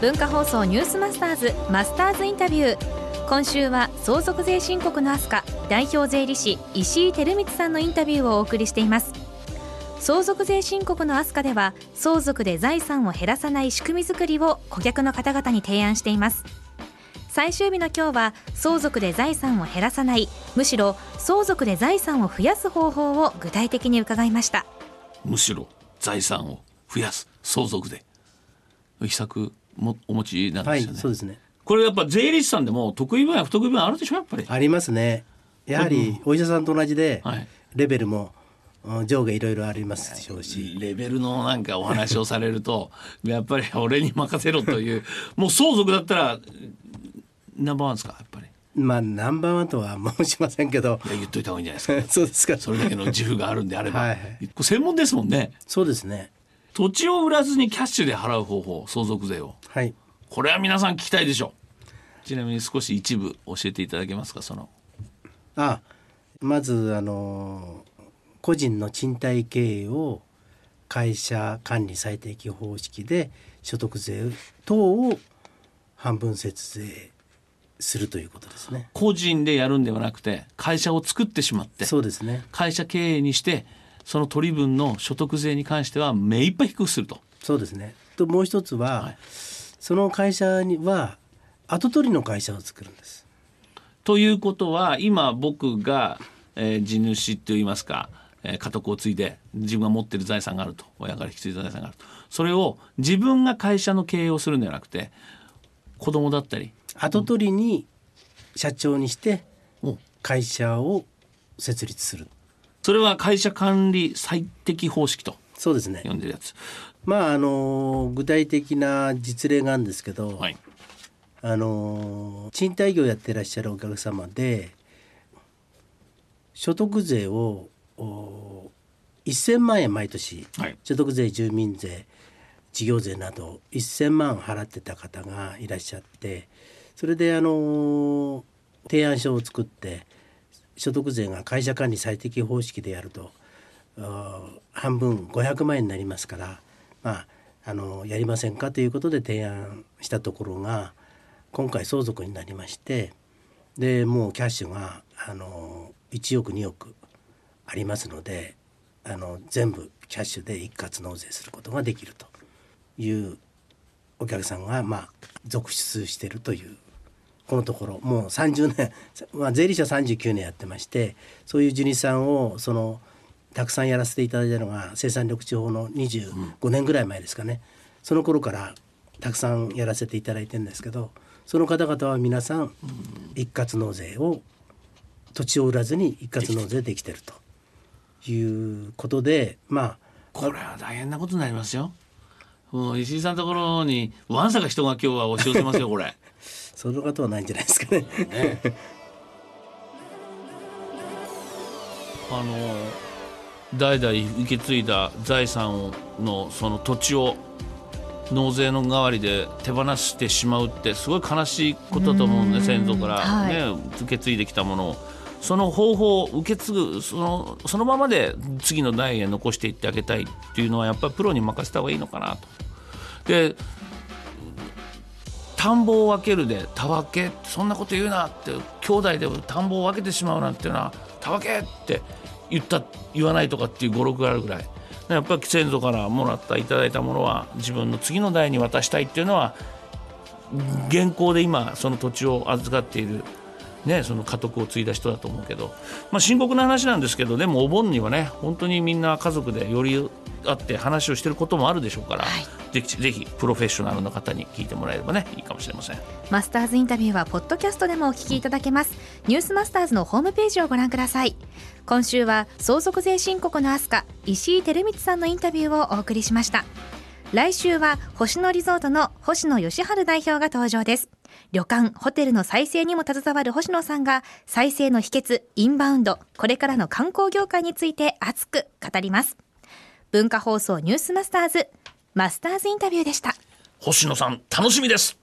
文化放送ニュースマスターズマスターズインタビュー。今週は相続税申告のアスカ代表税理士石井照光さんのインタビューをお送りしています。相続税申告のアスカでは相続で財産を減らさない仕組み作りを顧客の方々に提案しています。最終日の今日は相続で財産を減らさないむしろ相続で財産を増やす方法を具体的に伺いました。むしろ財産を増やす相続で。秘策もお持ちなんですよね、はい、そうですね。これやっぱ税理士さんでも得意分野不得意分野あるでしょやっぱり。ありますね。やはりお医者さんと同じで、レベルも上下いろいろありますでしょうし。レベルのなんかお話をされると やっぱり俺に任せろというもう相続だったらナンバーワンですかやっぱり。まあナンバーワンとは申しませんけど。言っといた方がいいんじゃないですか。そうですか。それだけの自負があるんであれば、はい、専門ですもんね。そうですね土地を売らずにキャッシュで払う方法相続税を。はい。これは皆さん聞きたいでしょう。ちなみに少し一部教えていただけますかその。あまずあの個人の賃貸経営を会社管理最適方式で所得税等を半分節税するということですね。個人でやるんではなくて会社を作ってしまってそうですね。会社経営にしてその取り分の所得税に関しては目いっぱい低くすると。そうですね。ともう一つは、はい、その会社には後取りの会社を作るんです。ということは今僕が、えー、地主といいますかえー、家督を継いで自分が持ってる財産があると。親から引き継いだ財産があると。それを自分が会社の経営をするんではなくて子供だったり後取りに社長にして会社を設立するそれは会社管理最適方式とそうですね。呼んでるやつ。まああの具体的な実例があるんですけど、はい、あの賃貸業やってらっしゃるお客様で所得税を1000万円毎年、はい、所得税住民税事業税など1,000万払ってた方がいらっしゃってそれであの提案書を作って所得税が会社管理最適方式でやると半分500万円になりますからまああのやりませんかということで提案したところが今回相続になりましてでもうキャッシュがあの1億2億ありますのであの全部キャッシュで一括納税することができるというお客さんがまあ続出しているというこのところもう30年、まあ、税理士は39年やってましてそういう地主さんをそのたくさんやらせていただいたのが生産緑地法の25年ぐらい前ですかね、うん、その頃からたくさんやらせていただいてるんですけどその方々は皆さん一括納税を土地を売らずに一括納税できてるということでまあこれは大変なことになりますよ。もう石井さんのところにわんさか人が今日は押し寄せますよこれ。その方はないんじゃないですかね。ね あの代々受け継いだ財産のその土地を納税の代わりで手放してしまうってすごい悲しいことだと思うんで先祖からね、はい、受け継いできたものを。その方法を受け継ぐそのそのままで次の代へ残していってあげたいっていうのはやっぱりプロに任せた方がいいのかなと。で田んぼを分けるで田分けそんなこと言うなって兄弟で田んぼを分けてしまうなんていうのは田分けって言った言わないとかっていう語録があるぐらいやっぱり先祖からもらったいただいたものは自分の次の代に渡したいっていうのは現行で今その土地を預かっているね、その家督を継いだ人だと思うけど、まあ、深刻な話なんですけどでもお盆にはね本当にみんな家族で寄り合って話をしてることもあるでしょうから、はい、ぜひぜひプロフェッショナルの方に聞いてもらえればねいいかもしれません。マスターズインタビューはポッドキャストでもお聞きいただけます。ニュースマスターズのホームページをご覧ください。今週は相続税申告のアスカ石井照光さんのインタビューをお送りしました。来週は星野リゾートの星野義治代表が登場です旅館、ホテルの再生にも携わる星野さんが、再生の秘訣、インバウンド、これからの観光業界について熱く語ります。文化放送ニュースマスターズ、マスターズインタビューでした。星野さん、楽しみです。